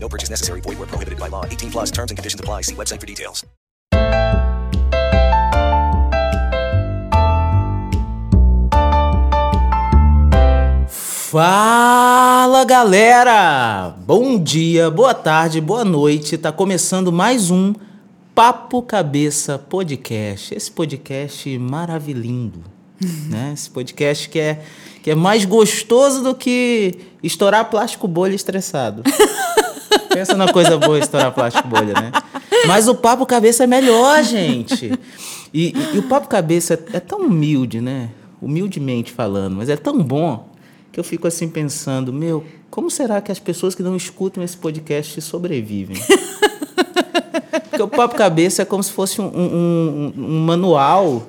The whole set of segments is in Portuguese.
No purchase necessary. Void where prohibited by law. 18 plus terms and conditions apply. See website for details. Fala galera! Bom dia, boa tarde, boa noite. Tá começando mais um Papo Cabeça Podcast. Esse podcast maravilhoso, né? Esse podcast que é, que é mais gostoso do que estourar plástico bolha estressado. Pensa numa coisa boa estourar plástico bolha, né? Mas o Papo Cabeça é melhor, gente. E, e- e o Papo Cabeça é, é tão humilde, né? Humildemente falando, mas é tão bom que eu fico assim pensando, meu, como será que as pessoas que não escutam esse podcast sobrevivem? Porque o Papo Cabeça é como se fosse um, um- um- um manual,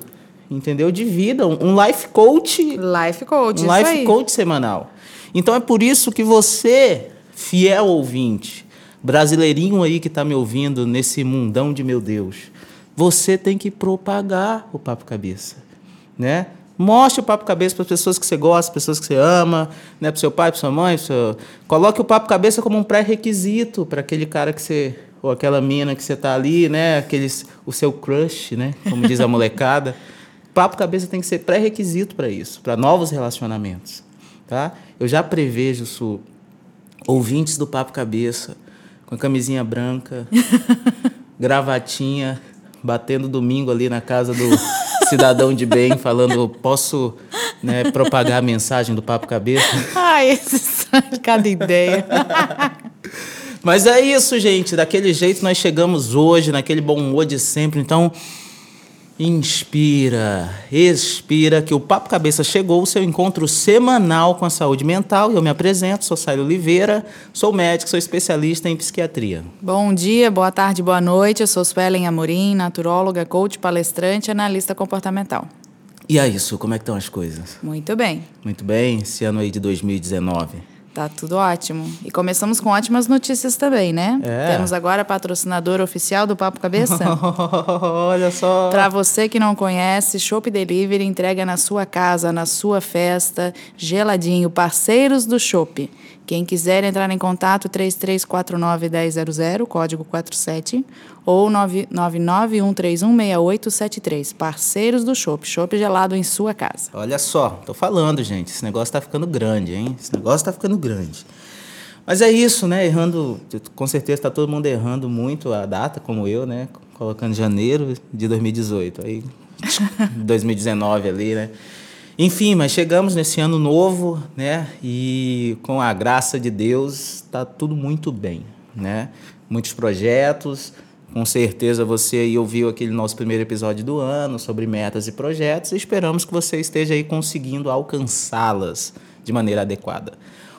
entendeu? De vida, um, life coach Life Coach, um life aí. coach semanal. Então é por isso que você, fiel ouvinte, brasileirinho aí que está me ouvindo nesse mundão de meu Deus, você tem que propagar o Papo Cabeça, né? Mostre o Papo Cabeça para as pessoas que você gosta, pessoas que você ama, né? Para seu pai, para sua mãe, seu... coloque o Papo Cabeça como um pré-requisito para aquele cara que você ou aquela mina que você tá ali, né? Aqueles o seu crush, né? Como diz a molecada. Papo Cabeça tem que ser pré-requisito para isso, para novos relacionamentos, tá? Eu já prevejo isso, ouvintes do Papo Cabeça, com a camisinha branca, gravatinha, batendo domingo ali na casa do cidadão de bem, falando, posso né, propagar a mensagem do Papo Cabeça? Ai, esse sai cada ideia. Mas é isso, gente. Daquele jeito nós chegamos hoje, naquele bom humor de sempre. Então, inspira, expira, que o Papo Cabeça chegou, o seu encontro semanal com a saúde mental. Eu me apresento, sou Saio Oliveira, sou médico, sou especialista em psiquiatria. Bom dia, boa tarde, boa noite. Eu sou Suelen Amorim, naturóloga, coach, palestrante e analista comportamental. E é isso, como é que estão as coisas? Muito bem, Muito bem, esse ano aí de 2019. Tá tudo ótimo. E começamos com ótimas notícias também, né? É. Temos agora patrocinador oficial do Papo Cabeça. Olha só. Para você que não conhece, Shop Delivery entrega na sua casa, na sua festa, geladinho, parceiros do Shop. Quem quiser entrar em contato, 3349-1000, código 47, ou 999-131-6873. Parceiros do Shop. Shop gelado em sua casa. Olha só, tô falando, gente. Esse negócio tá ficando grande, hein? Esse negócio tá ficando grande. Mas é isso, né? Errando, com certeza tá todo mundo errando muito a data, como eu, né? Colocando janeiro de 2018. Aí, 2019 ali, né? Enfim, mas chegamos nesse ano novo, né? E com a graça de Deus, tá tudo muito bem, né? Muitos projetos, com certeza você aí ouviu aquele nosso primeiro episódio do ano sobre metas e projetos e esperamos que você esteja aí conseguindo alcançá-las de maneira adequada.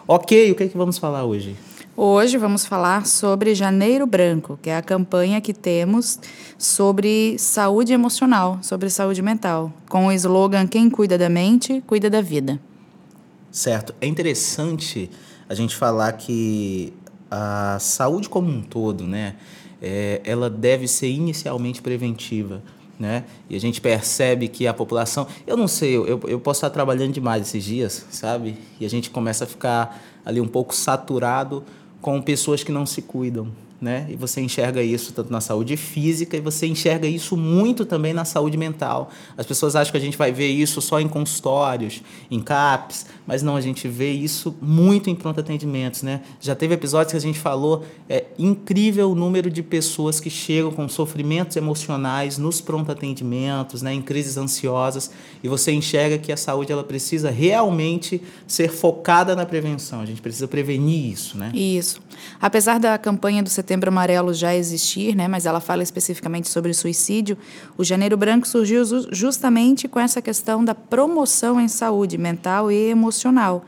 Ok, o que é que vamos falar hoje? Hoje vamos falar sobre Janeiro Branco, que é a campanha que temos sobre saúde emocional, sobre saúde mental, com o slogan Quem cuida da mente, cuida da vida. Certo. É interessante a gente falar que a saúde como um todo, né, é, ela deve ser inicialmente preventiva. Né? E a gente percebe que a população. Eu não sei, eu, eu posso estar trabalhando demais esses dias, sabe? E a gente começa a ficar ali um pouco saturado com pessoas que não se cuidam. Né? E você enxerga isso tanto na saúde física e você enxerga isso muito também na saúde mental. As pessoas acham que a gente vai ver isso só em consultórios, em CAPs, mas não, a gente vê isso muito em pronto atendimentos, né? Já teve episódios que a gente falou, é incrível o número de pessoas que chegam com sofrimentos emocionais nos pronto atendimentos, né, em crises ansiosas, e você enxerga que a saúde ela precisa realmente ser focada na prevenção. A gente precisa prevenir isso, né? Isso. Apesar da campanha do Setembro Amarelo já existir, né, mas ela fala especificamente sobre suicídio, o Janeiro Branco surgiu ju- justamente com essa questão da promoção em saúde mental e emocional.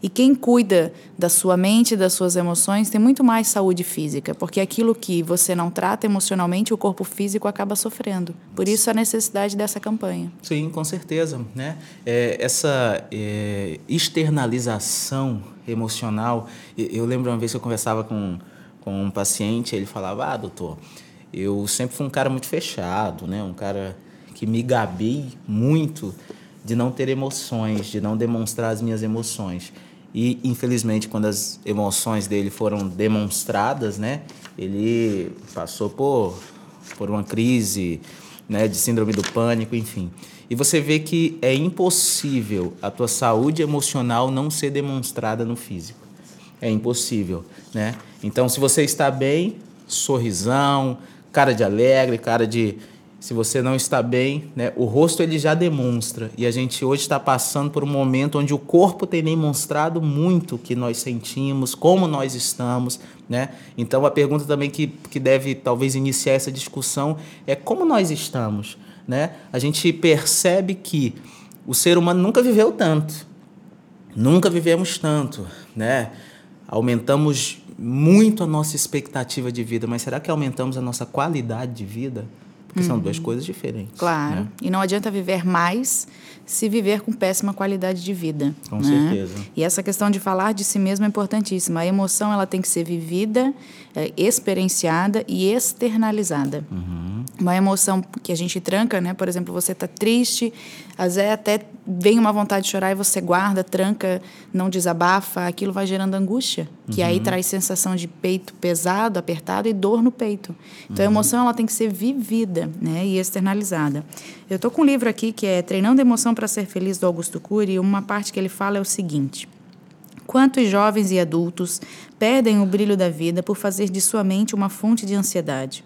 E quem cuida da sua mente das suas emoções tem muito mais saúde física, porque aquilo que você não trata emocionalmente, o corpo físico acaba sofrendo. Por isso a necessidade dessa campanha. Sim, com certeza. Né? É, essa é, externalização emocional, eu lembro uma vez que eu conversava com, com um paciente, ele falava, ah, doutor, eu sempre fui um cara muito fechado, né? um cara que me gabei muito de não ter emoções, de não demonstrar as minhas emoções. E, infelizmente, quando as emoções dele foram demonstradas, né, ele passou por, por uma crise né, de síndrome do pânico, enfim. E você vê que é impossível a tua saúde emocional não ser demonstrada no físico. É impossível, né? Então, se você está bem, sorrisão, cara de alegre, cara de, se você não está bem, né, o rosto ele já demonstra. E a gente hoje está passando por um momento onde o corpo tem demonstrado muito o que nós sentimos, como nós estamos. Né? Então, a pergunta também que, que deve talvez iniciar essa discussão é como nós estamos. Né? A gente percebe que o ser humano nunca viveu tanto, nunca vivemos tanto. Né? Aumentamos muito a nossa expectativa de vida, mas será que aumentamos a nossa qualidade de vida? Porque uhum. são duas coisas diferentes. Claro. Né? E não adianta viver mais se viver com péssima qualidade de vida. Com né? certeza. E essa questão de falar de si mesmo é importantíssima. A emoção ela tem que ser vivida, é, experienciada e externalizada. Uhum. Uma emoção que a gente tranca, né? Por exemplo, você está triste, às vezes até vem uma vontade de chorar e você guarda, tranca, não desabafa, aquilo vai gerando angústia, que uhum. aí traz sensação de peito pesado, apertado e dor no peito. Então uhum. a emoção ela tem que ser vivida, né, e externalizada. Eu tô com um livro aqui que é Treinando Emoção para Ser Feliz do Augusto Cury, e uma parte que ele fala é o seguinte: Quantos jovens e adultos perdem o brilho da vida por fazer de sua mente uma fonte de ansiedade?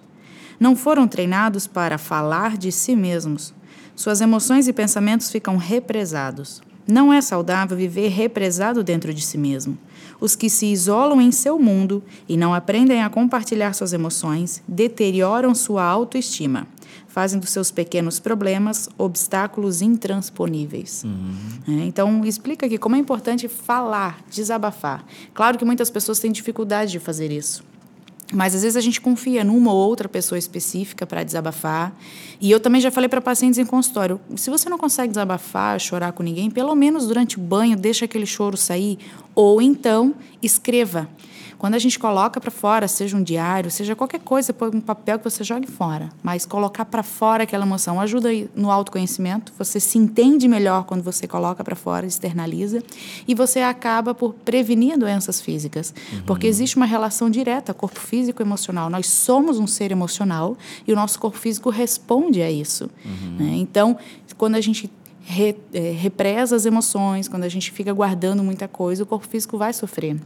Não foram treinados para falar de si mesmos, suas emoções e pensamentos ficam represados. Não é saudável viver represado dentro de si mesmo. Os que se isolam em seu mundo e não aprendem a compartilhar suas emoções deterioram sua autoestima, fazem dos seus pequenos problemas obstáculos intransponíveis. Uhum. É, então, explica aqui como é importante falar, desabafar. Claro que muitas pessoas têm dificuldade de fazer isso. Mas às vezes a gente confia numa ou outra pessoa específica para desabafar. E eu também já falei para pacientes em consultório: se você não consegue desabafar, chorar com ninguém, pelo menos durante o banho, deixa aquele choro sair. Ou então, escreva. Quando a gente coloca para fora, seja um diário, seja qualquer coisa, põe um papel que você jogue fora, mas colocar para fora aquela emoção ajuda no autoconhecimento, você se entende melhor quando você coloca para fora, externaliza, e você acaba por prevenir doenças físicas, uhum. porque existe uma relação direta corpo físico e emocional. Nós somos um ser emocional e o nosso corpo físico responde a isso. Uhum. Né? Então, quando a gente re, é, represa as emoções, quando a gente fica guardando muita coisa, o corpo físico vai sofrer.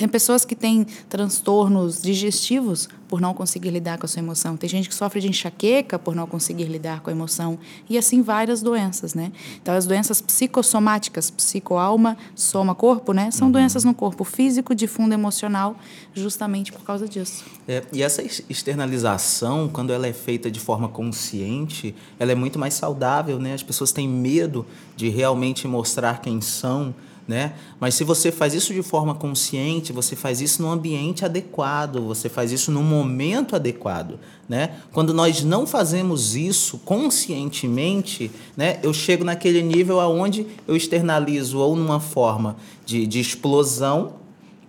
Tem pessoas que têm transtornos digestivos por não conseguir lidar com a sua emoção. Tem gente que sofre de enxaqueca por não conseguir lidar com a emoção. E assim várias doenças, né? Então, as doenças psicossomáticas, psicoalma, soma corpo, né? São uhum. doenças no corpo físico, de fundo emocional, justamente por causa disso. É, e essa externalização, quando ela é feita de forma consciente, ela é muito mais saudável, né? As pessoas têm medo de realmente mostrar quem são, né? Mas se você faz isso de forma consciente, você faz isso num ambiente adequado, você faz isso num momento adequado, né? Quando nós não fazemos isso conscientemente, né? Eu chego naquele nível aonde eu externalizo ou numa forma de, de explosão,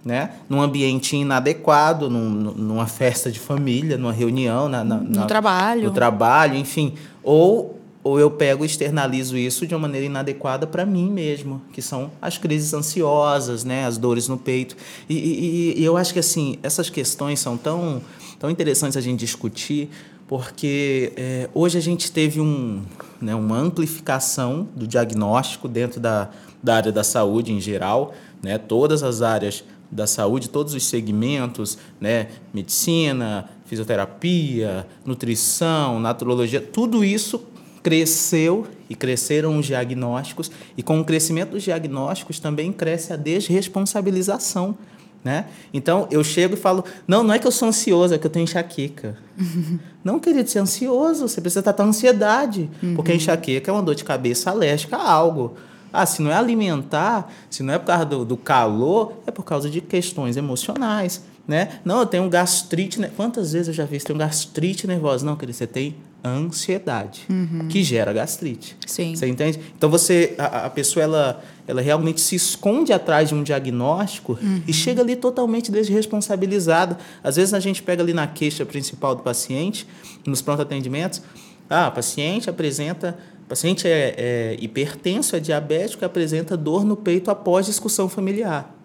né? Num ambiente inadequado, num, numa festa de família, numa reunião, na, na, no trabalho, no trabalho, enfim, ou ou eu pego e externalizo isso de uma maneira inadequada para mim mesmo, que são as crises ansiosas, né, as dores no peito. E, e, e, eu acho que assim essas questões são tão, tão interessantes a gente discutir, porque é, hoje a gente teve um, né, uma amplificação do diagnóstico dentro da, da área da saúde em geral, né, todas as áreas da saúde, todos os segmentos, né, medicina, fisioterapia, nutrição, naturologia, tudo isso cresceu e cresceram os diagnósticos, e com o crescimento dos diagnósticos também cresce a desresponsabilização. Né? Então eu chego e falo: não, não é que eu sou ansioso, é que eu tenho enxaqueca. não, querido, ser é ansioso, você precisa tratar a ansiedade, uhum. porque a enxaqueca é uma dor de cabeça alérgica a algo. Ah, se não é alimentar, se não é por causa do, do calor, é por causa de questões emocionais, né? Não, eu tenho gastrite. Né? Quantas vezes eu já vi você tem um gastrite nervosa? Não, querido, você tem ansiedade, que gera gastrite. Sim. Você entende? Então você, a, a pessoa ela, ela realmente se esconde atrás de um diagnóstico e chega ali totalmente desresponsabilizada. Às vezes a gente pega ali na queixa principal do paciente, nos pronto atendimentos, ah, o paciente apresenta, paciente é, é hipertenso, é diabético, e apresenta dor no peito após discussão familiar.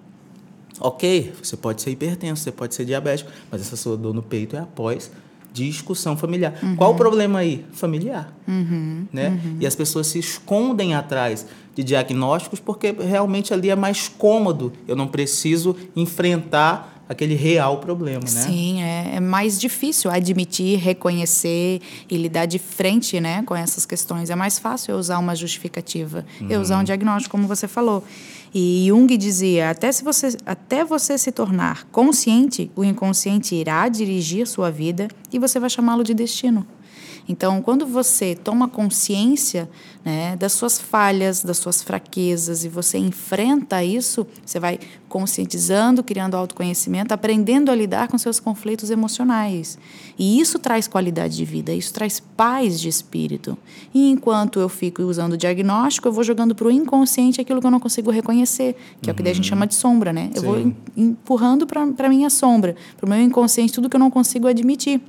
Ok, você pode ser hipertenso, você pode ser diabético, mas essa sua dor no peito é após discussão familiar. Qual o problema aí? Familiar. né? E as pessoas se escondem atrás de diagnósticos porque realmente ali é mais cômodo. Eu não preciso enfrentar aquele real problema, né? Sim, é, é mais difícil admitir, reconhecer e lidar de frente né, com essas questões. É mais fácil eu usar uma justificativa, eu usar um diagnóstico, como você falou. E Jung dizia: até, se você, até você se tornar consciente, o inconsciente irá dirigir sua vida e você vai chamá-lo de destino. Então, quando você toma consciência né, das suas falhas, das suas fraquezas e você enfrenta isso, você vai conscientizando, criando autoconhecimento, aprendendo a lidar com seus conflitos emocionais. E isso traz qualidade de vida, isso traz paz de espírito. E enquanto eu fico usando o diagnóstico, eu vou jogando para o inconsciente aquilo que eu não consigo reconhecer, que é o que a gente chama de sombra, né? Eu vou empurrando para a minha sombra, para o meu inconsciente, tudo que eu não consigo admitir.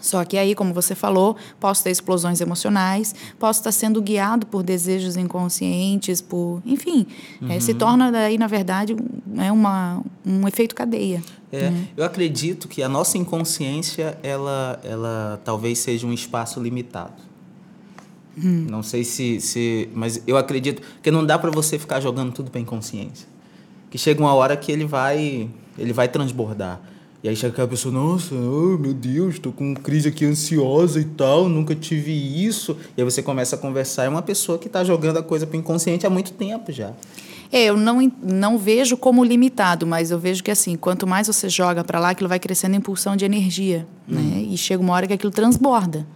Só que aí, como você falou, posso ter explosões emocionais, posso estar sendo guiado por desejos inconscientes, por, enfim, eh, se torna daí na verdade um- é uma um efeito cadeia. É, Eu acredito que a nossa inconsciência, ela, ela talvez seja um espaço limitado. Não sei se, se. Mas eu acredito que não dá para você ficar jogando tudo para inconsciência. Que chega uma hora que ele vai, ele vai transbordar. E aí chega aquela pessoa, nossa, oh, meu Deus, tô com crise aqui ansiosa e tal, nunca tive isso. E aí você começa a conversar, é uma pessoa que está jogando a coisa para inconsciente há muito tempo já. É, eu não, não vejo como limitado, mas eu vejo que assim, quanto mais você joga para lá, aquilo vai crescendo em impulsão de energia, né? E chega uma hora que aquilo transborda.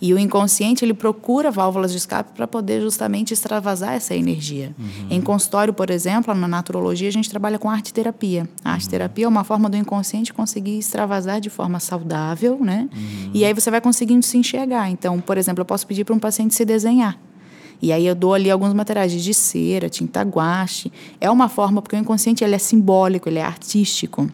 E o inconsciente, ele procura válvulas de escape para poder justamente extravasar essa energia. Em consultório, por exemplo, na naturologia, a gente trabalha com arte terapia. A arte terapia é uma forma do inconsciente conseguir extravasar de forma saudável, né? E aí você vai conseguindo se enxergar. Então, por exemplo, eu posso pedir para um paciente se desenhar. E aí eu dou ali alguns materiais de cera, tinta guache. É uma forma, porque o inconsciente ele é simbólico, ele é artístico.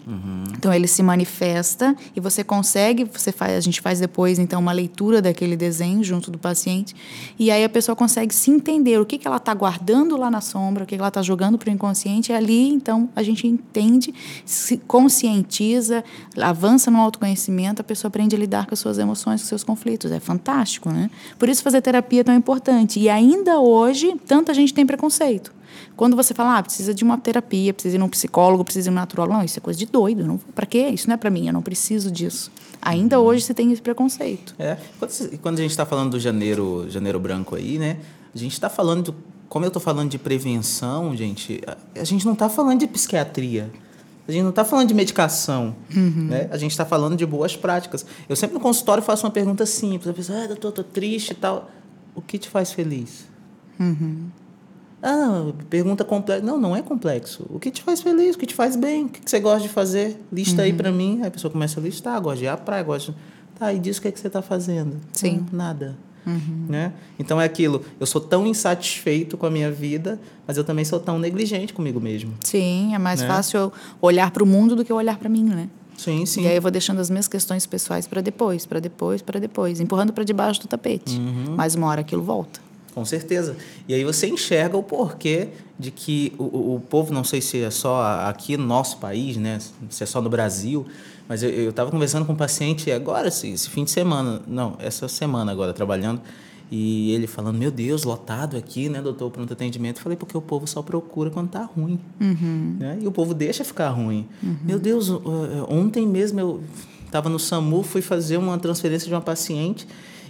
Então ele se manifesta e você consegue, você faz, a gente faz depois então uma leitura daquele desenho junto do paciente. E aí a pessoa consegue se entender o que, que ela está guardando lá na sombra, o que, que ela está jogando para o inconsciente. E ali então a gente entende, se conscientiza, avança no autoconhecimento, a pessoa aprende a lidar com as suas emoções, com seus conflitos. É fantástico, né? Por isso fazer terapia é tão importante. E ainda hoje, tanta gente tem preconceito. Quando você fala, ah, precisa de uma terapia, precisa ir num psicólogo, precisa ir num naturólogo. Não, isso é coisa de doido. Não, pra quê? Isso não é pra mim, eu não preciso disso. Ainda hoje se tem esse preconceito. É, quando, quando a gente está falando do janeiro, janeiro branco aí, né? A gente está falando, do- como eu estou falando de prevenção, gente, a, a gente não está falando de psiquiatria. A gente não está falando de medicação, né? A gente está falando de boas práticas. Eu sempre no consultório faço uma pergunta simples. A pessoa, ah, doutor, tô triste e tal. O que te faz feliz? Ah, pergunta complexa. Não, não é complexo. O que te faz feliz? O que te faz bem? O que que você gosta de fazer? Lista aí pra mim. Aí a pessoa começa a listar. Gosta de ir à praia, gosta de... Tá, e diz o que, é que você tá fazendo? Sim. "Não, nada. Né? Então é aquilo. Eu sou tão insatisfeito com a minha vida, mas eu também sou tão negligente comigo mesmo. Sim, é mais Né? fácil olhar para o mundo do que olhar para mim, né? Sim, sim. E aí eu vou deixando as minhas questões pessoais para depois, para depois, para depois, empurrando para debaixo do tapete. Uhum. Mas uma hora aquilo volta. Com certeza. E aí você enxerga o porquê de que o, o, povo, não sei se é só aqui no nosso país, né? Se é só no Brasil, mas eu estava conversando com um paciente agora, esse, esse fim de semana, não, essa semana agora, trabalhando, e ele falando, meu Deus, lotado aqui, né, doutor, pronto atendimento. Eu falei, porque o povo só procura quando tá ruim. Né? E o povo deixa ficar ruim. Meu Deus, uh, ontem mesmo eu estava no SAMU, fui fazer uma transferência de uma paciente,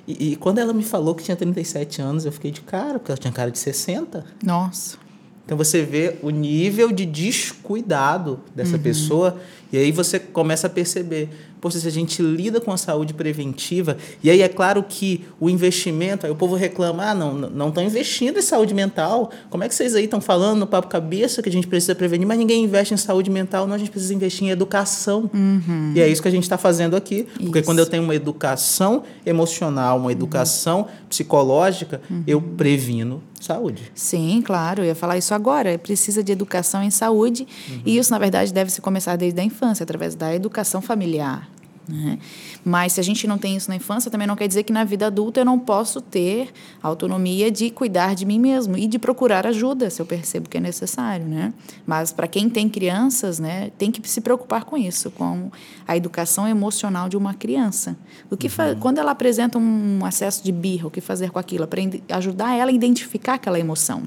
e, e quando ela me falou que tinha 37 anos, eu fiquei de cara, porque ela tinha cara de 60. Nossa. Então você vê o nível de descuidado dessa pessoa E aí você começa a perceber, se a gente lida com a saúde preventiva, e aí é claro que o investimento, aí o povo reclama, ah, não, não estão investindo em saúde mental, como é que vocês aí estão falando no papo cabeça que a gente precisa prevenir, mas ninguém investe em saúde mental, não, a gente precisa investir em educação. Uhum. E é isso que a gente está fazendo aqui, porque Isso. quando eu tenho uma educação emocional, uma educação psicológica, eu previno saúde. Sim, claro, eu ia falar isso agora. Precisa de educação em saúde e isso, na verdade, deve se começar desde a infância, através da educação familiar. Né? Mas se a gente não tem isso na infância, também não quer dizer que na vida adulta eu não posso ter autonomia de cuidar de mim mesmo e de procurar ajuda se eu percebo que é necessário, né? Mas para quem tem crianças, né, tem que se preocupar com isso, com a educação emocional de uma criança. O que fa- quando ela apresenta um acesso de birra, o que fazer com aquilo, para ajudar ela a identificar aquela emoção.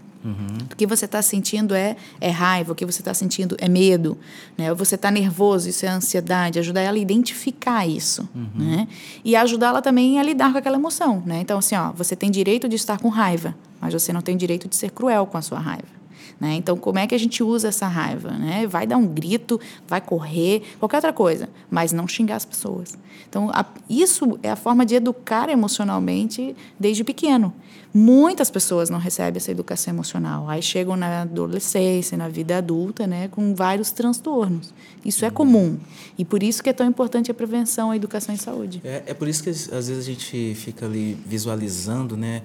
O que você está sentindo é, é raiva, o que você está sentindo é medo, né? Ou você está nervoso, isso é ansiedade. Ajudar ela a identificar isso, né? E ajudá-la também a lidar com aquela emoção, né? Então, assim, ó, você tem direito de estar com raiva, mas você não tem direito de ser cruel com a sua raiva. Né? Então, como é que a gente usa essa raiva? Né? Vai dar um grito, vai correr, qualquer outra coisa, mas não xingar as pessoas. Então, a- isso é a forma de educar emocionalmente desde pequeno. Muitas pessoas não recebem essa educação emocional. Aí chegam na adolescência, na vida adulta, né, com vários transtornos. Isso é comum. E por isso que é tão importante a prevenção, a educação em saúde. É, é por isso que às vezes a gente fica ali visualizando, né?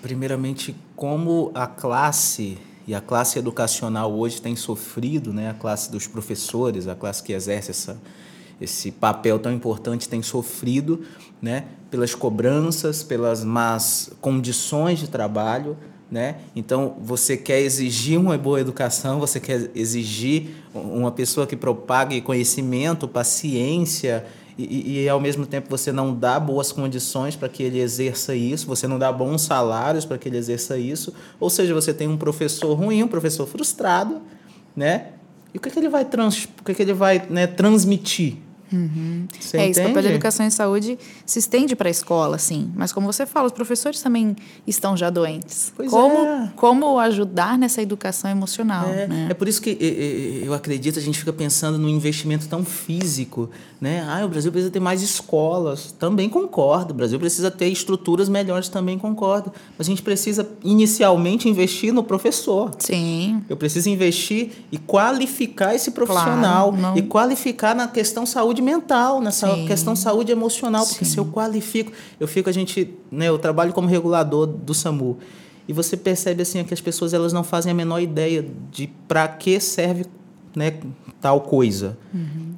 Primeiramente, como a classe e a classe educacional hoje tem sofrido, né? A classe dos professores, a classe que exerce essa, esse papel tão importante tem sofrido, né? Pelas cobranças, pelas más condições de trabalho, né? Então, você quer exigir uma boa educação, você quer exigir uma pessoa que propague conhecimento, paciência, e, e, ao mesmo tempo você não dá boas condições para que ele exerça isso, você não dá bons salários para que ele exerça isso, ou seja, você tem um professor ruim, um professor frustrado, né? E o que, que ele vai, trans, o que, que ele vai né, transmitir? Você é isso, o papel da educação em saúde se estende para a escola, sim. Mas como você fala, os professores também estão já doentes. Pois como, é. como ajudar nessa educação emocional, É, né? é por isso que eu acredito, a gente fica pensando num investimento tão físico, né? Ah, o Brasil precisa ter mais escolas. Também concordo. O Brasil precisa ter estruturas melhores, também concordo. Mas a gente precisa inicialmente investir no professor. Sim, Eu preciso investir e qualificar esse profissional Claro, e qualificar na questão saúde mental, na sa- Sim. questão saúde emocional, porque se eu qualifico, eu fico a gente, né, eu trabalho como regulador do SAMU. E você percebe assim que as pessoas elas não fazem a menor ideia de para que serve, né, tal coisa.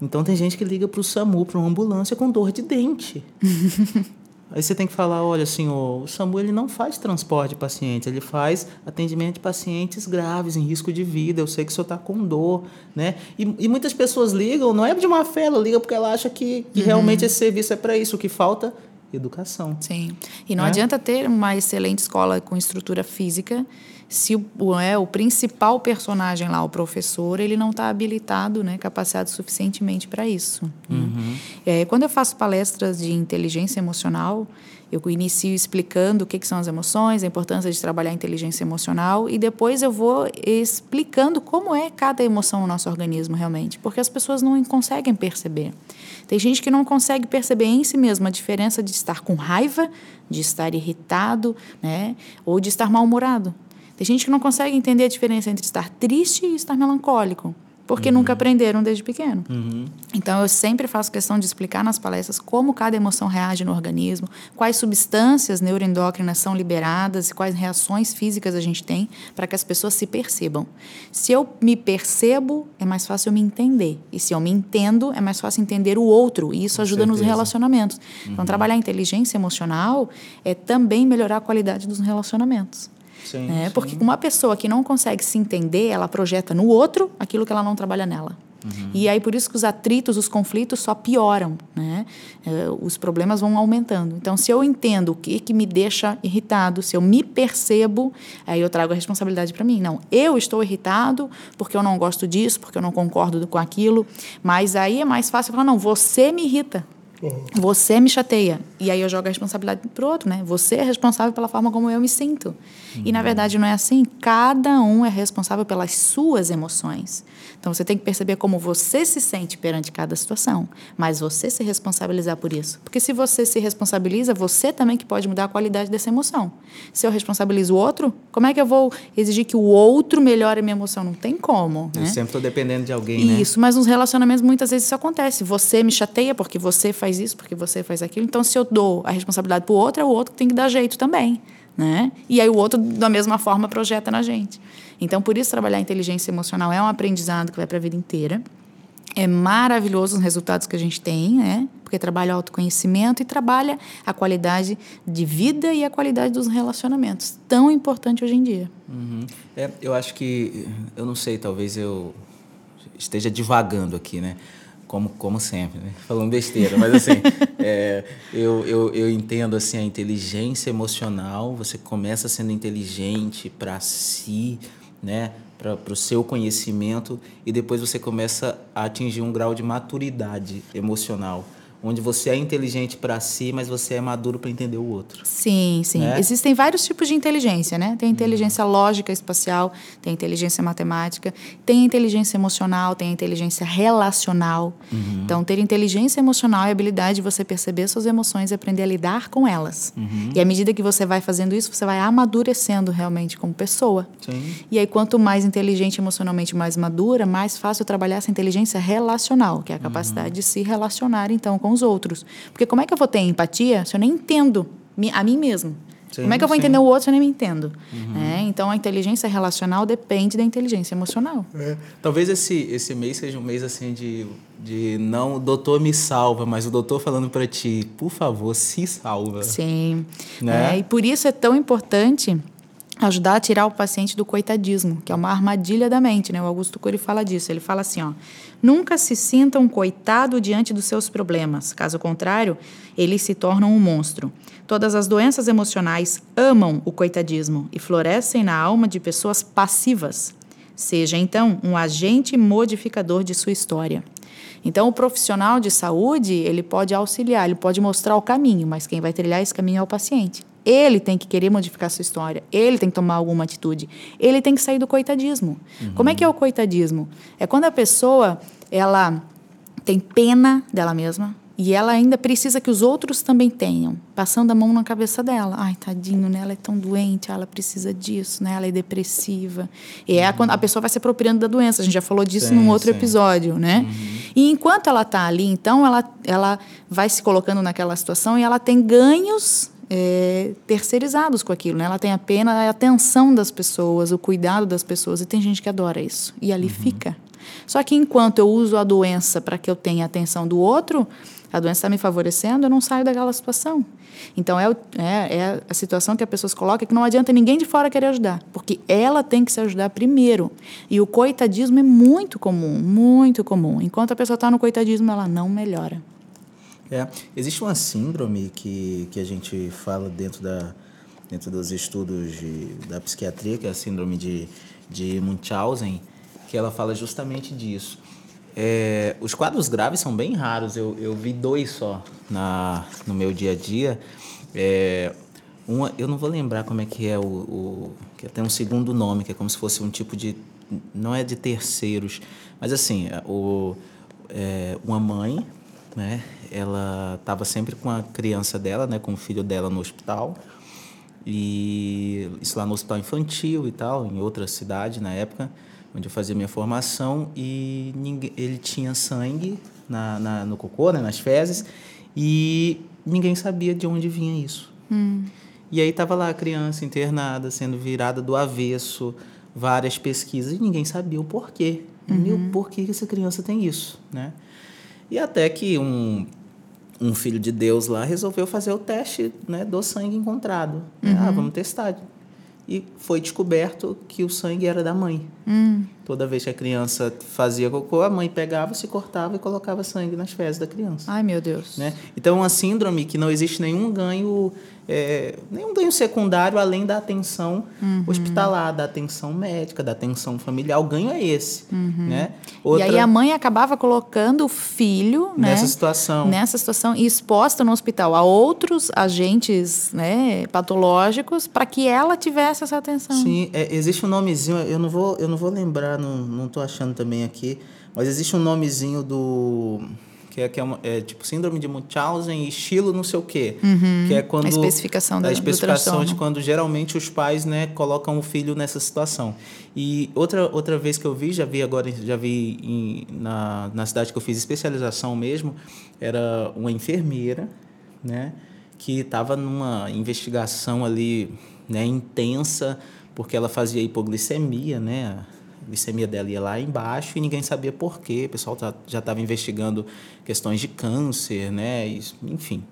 Então tem gente que liga para o SAMU, para uma ambulância com dor de dente. Aí você tem que falar, olha, senhor, o SAMU ele não faz transporte de pacientes, ele faz atendimento de pacientes graves, em risco de vida. Eu sei que o senhor está com dor, né? E, e muitas pessoas ligam, não é de má fé, ela liga porque ela acha que, que realmente esse serviço é para isso. O que falta? Educação. sim. E não Né? adianta ter uma excelente escola com estrutura física se o, é, o principal personagem lá, o professor, ele não está habilitado, né, capacitado suficientemente para isso. né? É, quando eu faço palestras de inteligência emocional, eu inicio explicando o que, que são as emoções, a importância de trabalhar a inteligência emocional e depois eu vou explicando como é cada emoção no nosso organismo realmente, porque as pessoas não conseguem perceber. Tem gente que não consegue perceber em si mesma a diferença de estar com raiva, de estar irritado, né, ou de estar mal-humorado. Tem gente que não consegue entender a diferença entre estar triste e estar melancólico, porque nunca aprenderam desde pequeno. Então, eu sempre faço questão de explicar nas palestras como cada emoção reage no organismo, quais substâncias neuroendócrinas são liberadas e quais reações físicas a gente tem para que as pessoas se percebam. Se eu me percebo, é mais fácil eu me entender. E se eu me entendo, é mais fácil entender o outro. E isso ajuda nos certeza. relacionamentos. Então, trabalhar a inteligência emocional é também melhorar a qualidade dos relacionamentos. Sim, né? sim. Porque uma pessoa que não consegue se entender, ela projeta no outro aquilo que ela não trabalha nela. Uhum. E aí por isso que os atritos, os conflitos só pioram, né? Eh, os problemas vão aumentando. Então, se eu entendo o que que me deixa irritado, se eu me percebo, aí eu trago a responsabilidade para mim. Não, eu estou irritado porque eu não gosto disso, porque eu não concordo com aquilo. Mas aí é mais fácil falar, não, você me irrita. Você me chateia. E aí eu jogo a responsabilidade pro outro, né? Você é responsável pela forma como eu me sinto. E na verdade não é assim. Cada um é responsável pelas suas emoções. Então você tem que perceber como você se sente perante cada situação, mas você se responsabilizar por isso. Porque se você se responsabiliza, você também que pode mudar a qualidade dessa emoção. Se eu responsabilizo o outro, como é que eu vou exigir que o outro melhore a minha emoção? Não tem como. Eu né? sempre estou dependendo de alguém, né? Isso, mas nos relacionamentos muitas vezes isso acontece. Você me chateia porque você faz isso, porque você faz aquilo. Então, se eu dou a responsabilidade para o outro, é o outro que tem que dar jeito também. Né? E aí o outro, da mesma forma, projeta na gente. Então, por isso, trabalhar inteligência emocional é um aprendizado que vai para a vida inteira. É maravilhoso os resultados que a gente tem, né? Porque trabalha o autoconhecimento e trabalha a qualidade de vida e a qualidade dos relacionamentos. Tão importante hoje em dia. Uhum. É, eu acho que, eu não sei, talvez eu esteja divagando aqui, né? Como, como sempre, né? falando besteira, mas assim, é, eu, eu, eu entendo assim a inteligência emocional. Você começa sendo inteligente para si, né? para o seu conhecimento e depois você começa a atingir um grau de maturidade emocional onde você é inteligente para si, mas você é maduro para entender o outro. Sim, sim. Né? Existem vários tipos de inteligência, né? Tem a inteligência uhum. lógica espacial, tem a inteligência matemática, tem a inteligência emocional, tem a inteligência relacional. Uhum. Então, ter inteligência emocional é a habilidade de você perceber suas emoções e aprender a lidar com elas. Uhum. E à medida que você vai fazendo isso, você vai amadurecendo realmente como pessoa. Sim. E aí, quanto mais inteligente emocionalmente, mais madura, mais fácil trabalhar essa inteligência relacional, que é a capacidade uhum. de se relacionar, então, com com os outros. Porque como é que eu vou ter empatia se eu nem entendo a mim mesmo? Sim, como é que eu vou sim. entender o outro se eu nem me entendo? Uhum. É, então, a inteligência relacional depende da inteligência emocional. É. Talvez esse, esse mês seja um mês assim de, de não, o doutor me salva, mas o doutor falando para ti, por favor, se salva. Sim. Né? É, e por isso é tão importante ajudar a tirar o paciente do coitadismo, que é uma armadilha da mente, né? O Augusto Cury fala disso. Ele fala assim, ó: Nunca se sinta um coitado diante dos seus problemas. Caso contrário, eles se tornam um monstro. Todas as doenças emocionais amam o coitadismo e florescem na alma de pessoas passivas. Seja então um agente modificador de sua história. Então, o profissional de saúde, ele pode auxiliar, ele pode mostrar o caminho, mas quem vai trilhar esse caminho é o paciente. Ele tem que querer modificar sua história, ele tem que tomar alguma atitude, ele tem que sair do coitadismo. Uhum. Como é que é o coitadismo? É quando a pessoa ela tem pena dela mesma e ela ainda precisa que os outros também tenham, passando a mão na cabeça dela. Ai, tadinho, né? Ela é tão doente, ela precisa disso, né? Ela é depressiva. E é uhum. quando a pessoa vai se apropriando da doença. A gente já falou disso sim, num outro sim. episódio, né? Uhum. E enquanto ela está ali, então, ela, ela vai se colocando naquela situação e ela tem ganhos é, terceirizados com aquilo. Né? Ela tem a pena a atenção das pessoas, o cuidado das pessoas. E tem gente que adora isso. E ali uhum. fica. Só que enquanto eu uso a doença para que eu tenha a atenção do outro, a doença está me favorecendo, eu não saio daquela situação. Então, é, é, é, a situação que a pessoa se coloca que não adianta ninguém de fora querer ajudar, porque ela tem que se ajudar primeiro. E o coitadismo é muito comum, muito comum. Enquanto a pessoa está no coitadismo, ela não melhora. É, existe uma síndrome que, que a gente fala dentro, da, dentro dos estudos de, da psiquiatria, que é a síndrome de, de Munchausen, que ela fala justamente disso. É, os quadros graves são bem raros, eu, eu vi dois só na, no meu dia a dia. É, uma, eu não vou lembrar como é que é o, o. que tem um segundo nome, que é como se fosse um tipo de. Não é de terceiros, mas assim, o, é, uma mãe né? Ela estava sempre com a criança dela, né, com o filho dela no hospital. E isso lá no hospital infantil e tal, em outra cidade na época, onde eu fazia minha formação. E ninguém, ele tinha sangue na, na, no cocô, né, nas fezes, e ninguém sabia de onde vinha isso. Hum. E aí estava lá a criança internada, sendo virada do avesso, várias pesquisas, e ninguém sabia o porquê. Uhum. Meu, por que essa criança tem isso, né? E até que um, um filho de Deus lá resolveu fazer o teste né, do sangue encontrado. Ah, uhum. Ah, vamos testar. E foi descoberto que o sangue era da mãe. Hum. Toda vez que a criança fazia cocô, a mãe pegava, se cortava e colocava sangue nas fezes da criança. Ai, meu Deus. Né? Então, é uma síndrome que não existe nenhum ganho, é, nenhum ganho secundário além da atenção Uhum. hospitalar, da atenção médica, da atenção familiar. O ganho é esse. Né? Uhum. E aí a mãe acabava colocando o filho né, nessa situação. nessa situação e exposta no hospital a outros agentes né, patológicos para que ela tivesse essa atenção. Sim, é, existe um nomezinho, eu não vou, eu não vou lembrar, não, não tô achando também aqui, mas existe um nomezinho do que é, que é, uma, é tipo síndrome de Munchausen e estilo não sei o quê, que é quando Uhum. A especificação da- a especificação de quando geralmente os pais, né, colocam o filho nessa situação. E outra outra vez que eu vi, já vi agora, já vi em, na, na cidade que eu fiz especialização mesmo, era uma enfermeira, né, que estava numa investigação ali, né, intensa, porque ela fazia hipoglicemia, né, a glicemia dela ia lá embaixo e ninguém sabia por quê. O pessoal tá- já estava investigando questões de câncer, né, enfim.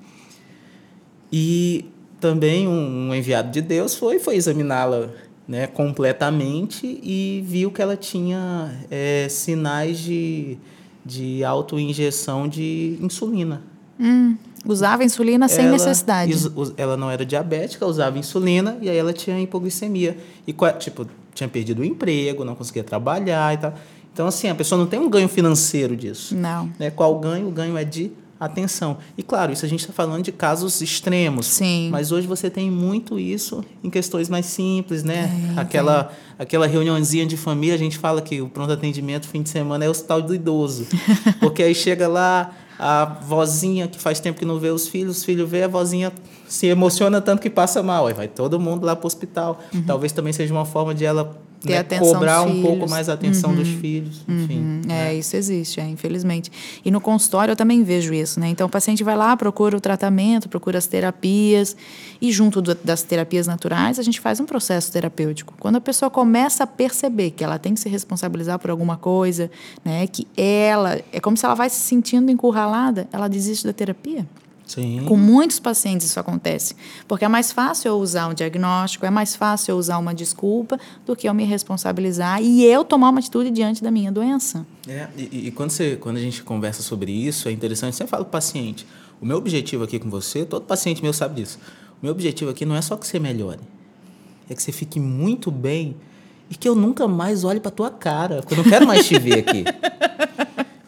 E também um, enviado de Deus foi foi examiná-la né, completamente e viu que ela tinha é, sinais de, de autoinjeção de insulina. Hum, usava insulina sem Ela necessidade. is- us- ela não era diabética, usava insulina e aí ela tinha hipoglicemia. E, tipo, tinha perdido o emprego, não conseguia trabalhar e tal. Então, assim, a pessoa não tem um ganho financeiro disso. Não. Né? Qual o ganho? O ganho é de atenção. E, claro, isso a gente está falando de casos extremos. Sim. Mas hoje você tem muito isso em questões mais simples, né? Tem, aquela, aquela reuniãozinha de família, a gente fala que o pronto atendimento fim de semana é o hospital do idoso. Porque aí chega lá a vozinha que faz tempo que não vê os filhos, os filhos vê a vozinha se emociona tanto que passa mal. Aí vai todo mundo lá para o hospital. Talvez também seja uma forma de ela Uhum. Ter né, atenção cobrar um pouco mais a atenção dos filhos. Enfim. Hum, É, isso existe, é, infelizmente. E no consultório eu também vejo isso, né? Então o paciente vai lá, procura o tratamento, procura as terapias, e junto do- das terapias naturais a gente faz um processo terapêutico. Quando a pessoa começa a perceber que ela tem que se responsabilizar por alguma coisa, né? Que ela, é como se ela vai se sentindo encurralada, ela desiste da terapia. Sim. Com muitos pacientes isso acontece. Porque é mais fácil eu usar um diagnóstico, é mais fácil eu usar uma desculpa do que eu me responsabilizar e eu tomar uma atitude diante da minha doença. É, e, e quando, você, quando a gente conversa sobre isso, é interessante, você fala para o paciente, o meu objetivo aqui com você, todo paciente meu sabe disso, o meu objetivo aqui não é só que você melhore, é que você fique muito bem e que eu nunca mais olhe para tua cara, porque eu não quero mais te ver aqui.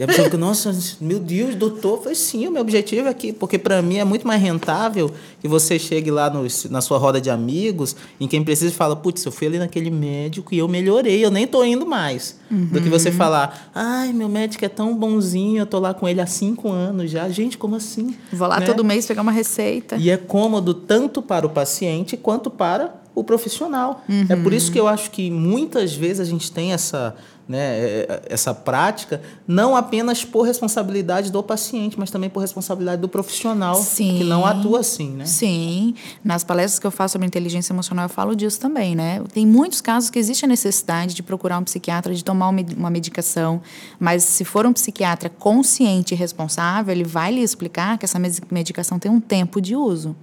E a pessoa fica, nossa, meu Deus, doutor, foi sim, o meu objetivo é aqui, porque para mim é muito mais rentável que você chegue lá no, na sua roda de amigos, em quem precisa e fala, putz, eu fui ali naquele médico e eu melhorei, eu nem tô indo mais. Do que você falar, ai, meu médico é tão bonzinho, eu tô lá com ele há cinco anos já. Gente, como assim? Vou lá Né? todo mês pegar uma receita. E é cômodo tanto para o paciente quanto para o profissional. É por isso que eu acho que muitas vezes a gente tem essa, né, é, essa prática, não apenas por responsabilidade do paciente, mas também por responsabilidade do profissional Sim. que não atua assim, né? Sim, nas palestras que eu faço sobre inteligência emocional eu falo disso também, né? Tem muitos casos que existe a necessidade de procurar um psiquiatra, de tomar uma medicação, mas se for um psiquiatra consciente e responsável, ele vai lhe explicar que essa medicação tem um tempo de uso,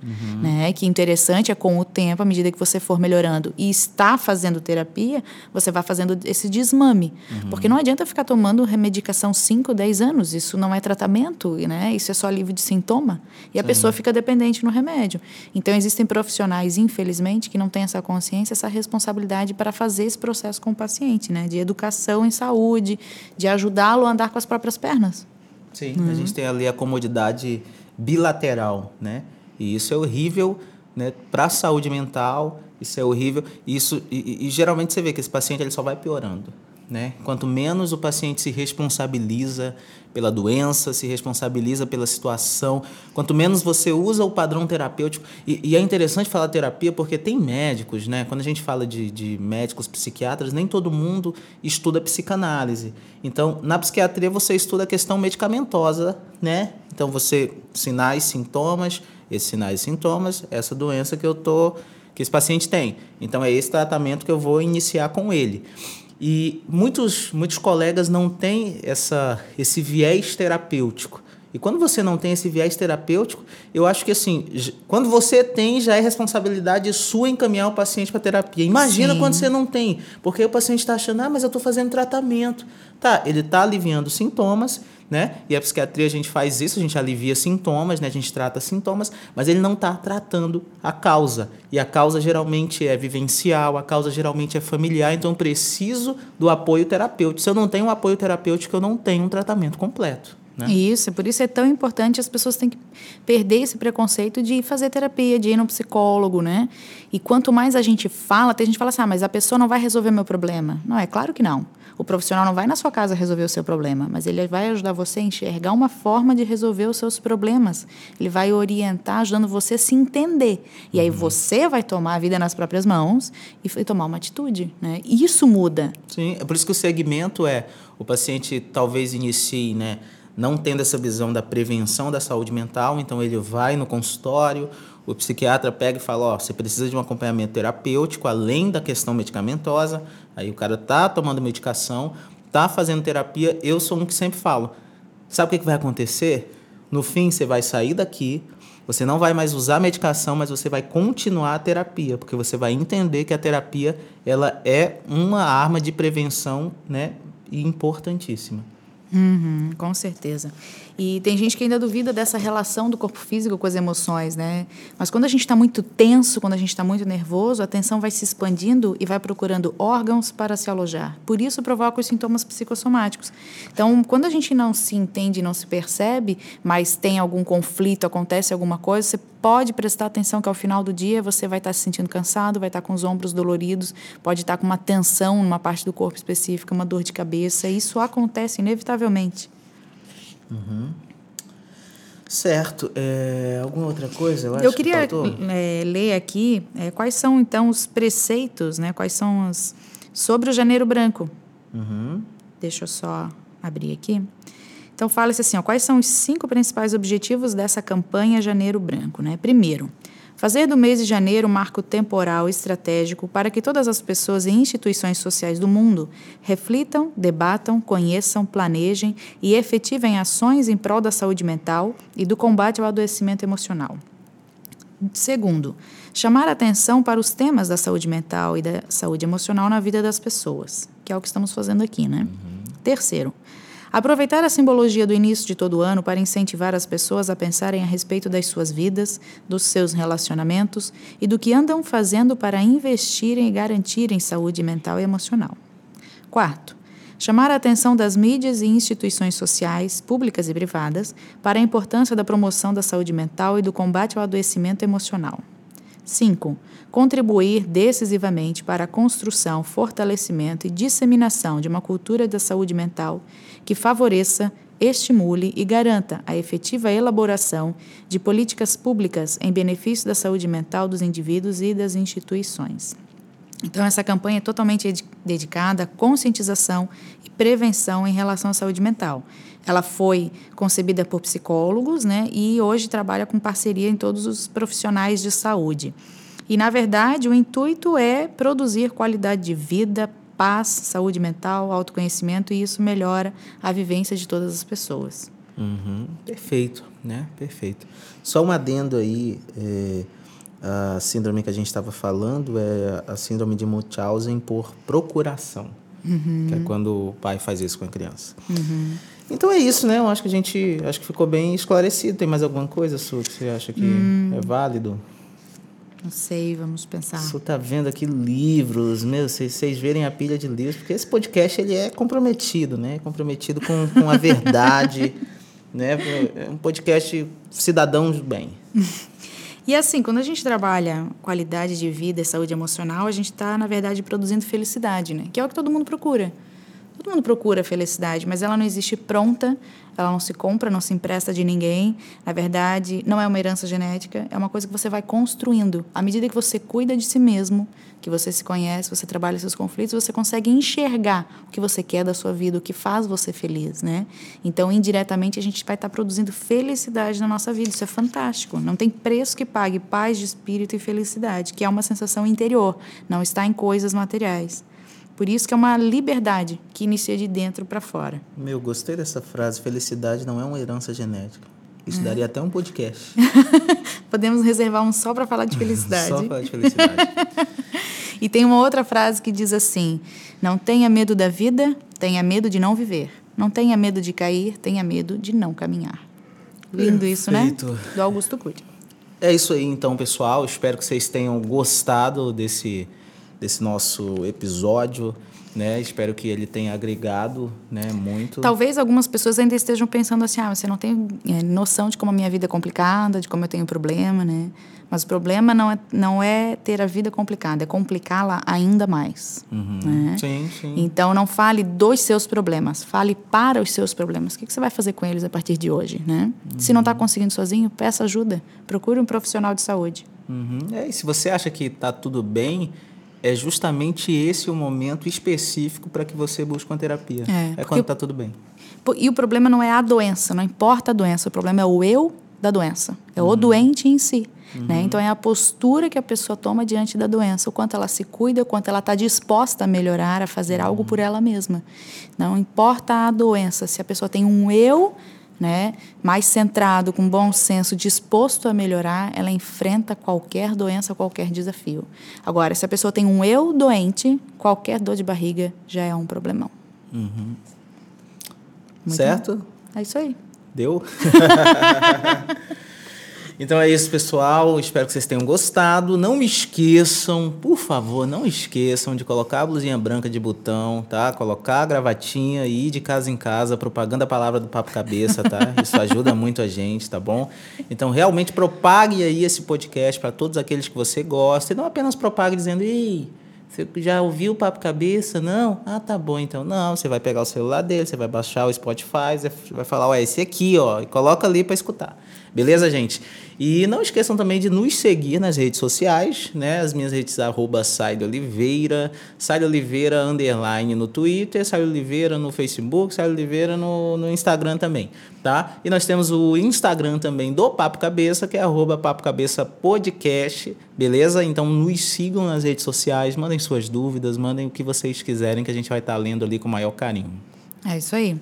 né? Que interessante é com o tempo, à medida que você for melhorando e está fazendo terapia, você vai fazendo esse desmame, porque não adianta ficar tomando medicação 5, 10 anos, isso não é tratamento, né? Isso é só alívio de sintoma e a pessoa fica dependente no remédio. Então existem profissionais, infelizmente, que não têm essa consciência, essa responsabilidade para fazer esse processo com o paciente, né? De educação em saúde, de ajudá-lo a andar com as próprias pernas. Sim, a gente tem ali a comodidade bilateral, né? E isso é horrível, né? Para a saúde mental, isso é horrível. Isso e, e- e geralmente você vê que esse paciente ele só vai piorando, né? Quanto menos o paciente se responsabiliza pela doença, se responsabiliza pela situação, quanto menos você usa o padrão terapêutico. E, e é interessante falar terapia porque tem médicos, né? Quando a gente fala de, de médicos psiquiatras, nem todo mundo estuda psicanálise. Então, na psiquiatria você estuda a questão medicamentosa, né? Então você sinais, sintomas, esses sinais e sintomas, essa doença que eu tô que esse paciente tem. Então é esse tratamento que eu vou iniciar com ele. E muitos muitos colegas não têm essa esse viés terapêutico. E quando você não tem esse viés terapêutico, eu acho que assim, quando você tem, já é responsabilidade sua encaminhar o paciente para terapia. Imagina Sim. quando você não tem, porque o paciente está achando, ah, mas eu estou fazendo tratamento. Tá, ele está aliviando sintomas, né? E a psiquiatria a gente faz isso, a gente alivia sintomas, né? A gente trata sintomas, mas ele não está tratando a causa. E a causa geralmente é vivencial, a causa geralmente é familiar, então eu preciso do apoio terapêutico. Se eu não tenho um apoio terapêutico, eu não tenho um tratamento completo. Né? Isso, por isso é tão importante, as pessoas têm que perder esse preconceito de fazer terapia, de ir no psicólogo, né? E quanto mais a gente fala, tem gente que fala assim, ah, mas a pessoa não vai resolver meu problema. Não, é claro que não. O profissional não vai na sua casa resolver o seu problema, mas ele vai ajudar você a enxergar uma forma de resolver os seus problemas. Ele vai orientar, ajudando você a se entender. E aí uhum. você vai tomar a vida nas próprias mãos e tomar uma atitude, né? E isso muda. Sim, é por isso que o segmento é o paciente talvez inicie, né? Não tendo essa visão da prevenção da saúde mental, então ele vai no consultório, o psiquiatra pega e fala, ó, oh, você precisa de um acompanhamento terapêutico além da questão medicamentosa. Aí o cara tá tomando medicação, tá fazendo terapia. Eu sou um que sempre falo, sabe o que, que vai acontecer? No fim, você vai sair daqui, você não vai mais usar medicação, mas você vai continuar a terapia, porque você vai entender que a terapia ela é uma arma de prevenção, né, importantíssima. Uhum, com certeza. E tem gente que ainda duvida dessa relação do corpo físico com as emoções, né? Mas quando a gente está muito tenso, quando a gente está muito nervoso, a tensão vai se expandindo e vai procurando órgãos para se alojar. Por isso provoca os sintomas psicossomáticos. Então, quando a gente não se entende, não se percebe, mas tem algum conflito, acontece alguma coisa, você pode prestar atenção que ao final do dia você vai estar tá se sentindo cansado, vai estar tá com os ombros doloridos, pode estar tá com uma tensão numa parte do corpo específica, uma dor de cabeça. Isso acontece inevitavelmente. Uhum. Certo. É, alguma outra coisa? Eu, eu queria que é, ler aqui é, quais são, então, os preceitos, né? quais são os. sobre o Janeiro Branco. Uhum. Deixa eu só abrir aqui. Então, fala-se assim: ó, quais são os cinco principais objetivos dessa campanha Janeiro Branco? Né? Primeiro, Fazer do mês de janeiro um marco temporal estratégico para que todas as pessoas e instituições sociais do mundo reflitam, debatam, conheçam, planejem e efetivem ações em prol da saúde mental e do combate ao adoecimento emocional. Segundo, chamar atenção para os temas da saúde mental e da saúde emocional na vida das pessoas, que é o que estamos fazendo aqui, né? Uhum. Terceiro, Aproveitar a simbologia do início de todo ano para incentivar as pessoas a pensarem a respeito das suas vidas, dos seus relacionamentos e do que andam fazendo para investirem e garantirem saúde mental e emocional. Quarto, chamar a atenção das mídias e instituições sociais, públicas e privadas, para a importância da promoção da saúde mental e do combate ao adoecimento emocional. 5. Contribuir decisivamente para a construção, fortalecimento e disseminação de uma cultura da saúde mental que favoreça, estimule e garanta a efetiva elaboração de políticas públicas em benefício da saúde mental dos indivíduos e das instituições. Então, essa campanha é totalmente dedicada à conscientização e prevenção em relação à saúde mental. Ela foi concebida por psicólogos né, e hoje trabalha com parceria em todos os profissionais de saúde. E, na verdade, o intuito é produzir qualidade de vida, paz, saúde mental, autoconhecimento, e isso melhora a vivência de todas as pessoas. Uhum. Perfeito, né? Perfeito. Só um adendo aí, é, a síndrome que a gente estava falando é a síndrome de Munchausen por procuração, uhum. que é quando o pai faz isso com a criança. Uhum. Então é isso, né? Eu acho que a gente acho que ficou bem esclarecido. Tem mais alguma coisa, Su, que você acha que hum. é válido? Não sei, vamos pensar. Você tá vendo aqui livros, meu, vocês, vocês verem a pilha de livros, porque esse podcast ele é comprometido, né? Comprometido com, com a verdade, né? É um podcast cidadãos bem. E assim, quando a gente trabalha qualidade de vida e saúde emocional, a gente está, na verdade, produzindo felicidade, né? Que é o que todo mundo procura. Todo mundo procura felicidade, mas ela não existe pronta ela não se compra, não se empresta de ninguém. Na verdade, não é uma herança genética, é uma coisa que você vai construindo. À medida que você cuida de si mesmo, que você se conhece, você trabalha seus conflitos, você consegue enxergar o que você quer da sua vida, o que faz você feliz, né? Então, indiretamente, a gente vai estar produzindo felicidade na nossa vida. Isso é fantástico. Não tem preço que pague paz de espírito e felicidade, que é uma sensação interior, não está em coisas materiais. Por isso que é uma liberdade que inicia de dentro para fora. Meu, gostei dessa frase. Felicidade não é uma herança genética. Isso daria até um podcast. Podemos reservar um só para falar de felicidade. Só falar de felicidade. E tem uma outra frase que diz assim: Não tenha medo da vida, tenha medo de não viver. Não tenha medo de cair, tenha medo de não caminhar. Lindo isso, né? Perfeito. Do Augusto Cury. É isso aí, então, pessoal. Espero que vocês tenham gostado desse, desse nosso episódio. Né? Espero que ele tenha agregado né, muito. Talvez algumas pessoas ainda estejam pensando assim: ah, você não tem é, noção de como a minha vida é complicada, de como eu tenho problema, né? Mas o problema não é, não é ter a vida complicada, é complicá-la ainda mais. Né? Sim, sim. Então, não fale dos seus problemas, fale para os seus problemas. O que você vai fazer com eles a partir de hoje, né? Se não está conseguindo sozinho, peça ajuda. Procure um profissional de saúde. Uhum. É, e se você acha que está tudo bem, é justamente esse o momento específico para que você busque uma terapia. É, É, quando está tudo bem. E o problema não é a doença, não importa a doença, o problema é o eu da doença, é o doente em si. Né? Então é a postura que a pessoa toma diante da doença, o quanto ela se cuida, o quanto ela está disposta a melhorar, a fazer algo por ela mesma. Não importa a doença, se a pessoa tem um eu né, mais centrado, com bom senso, disposto a melhorar, ela enfrenta qualquer doença, qualquer desafio. Agora, se a pessoa tem um eu doente, qualquer dor de barriga já é um problemão. Muito certo? É isso aí. Deu? então é isso, pessoal. Espero que vocês tenham gostado. Não esqueçam, por favor, não esqueçam de colocar a blusinha branca de botão, tá? Colocar a gravatinha e ir de casa em casa propagando a palavra do Papo Cabeça, tá? Isso ajuda muito a gente, tá bom? Então, realmente propague aí esse podcast para todos aqueles que você gosta. E não apenas propague dizendo, ei, você já ouviu o Papo Cabeça? Não? Ah, tá bom então. Não, você vai pegar o celular dele, você vai baixar o Spotify, você vai falar, ué, esse aqui, ó, e coloca ali para escutar. Beleza, gente? E não esqueçam também de nos seguir nas redes sociais, né? As minhas redes, arroba Saide Oliveira, Saide Oliveira, underline no Twitter, Saide Oliveira no Facebook, Saide Oliveira no, no Instagram também, tá? E nós temos o Instagram também do Papo Cabeça, que é arroba Papo Cabeça Podcast, beleza? Então nos sigam nas redes sociais, mandem suas dúvidas, mandem o que vocês quiserem, que a gente vai estar lendo ali com o maior carinho. É isso aí.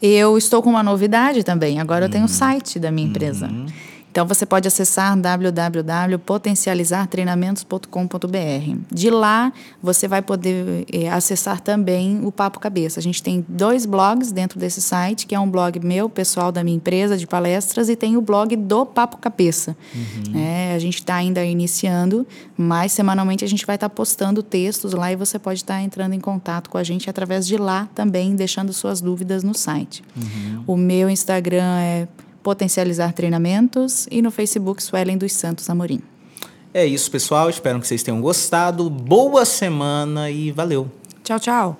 Eu estou com uma novidade também. Agora eu tenho o site da minha empresa. Então você pode acessar www.potencializartreinamentos.com.br. De lá você vai poder eh, acessar também o Papo Cabeça. A gente tem dois blogs dentro desse site, que é um blog meu, pessoal da minha empresa de palestras, e tem o blog do Papo Cabeça. É, a gente está ainda iniciando, mas semanalmente a gente vai estar postando textos lá e você pode estar entrando em contato com a gente através de lá também, deixando suas dúvidas no site. O meu Instagram é Potencializar Treinamentos e no Facebook Suelen dos Santos Amorim. É isso, pessoal. Espero que vocês tenham gostado. Boa semana e valeu! Tchau, tchau.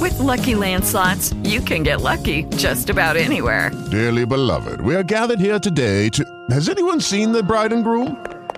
With Lucky Land slots, you can get lucky just about anywhere. Dearly beloved, we are gathered here today to. Has anyone seen the bride and groom?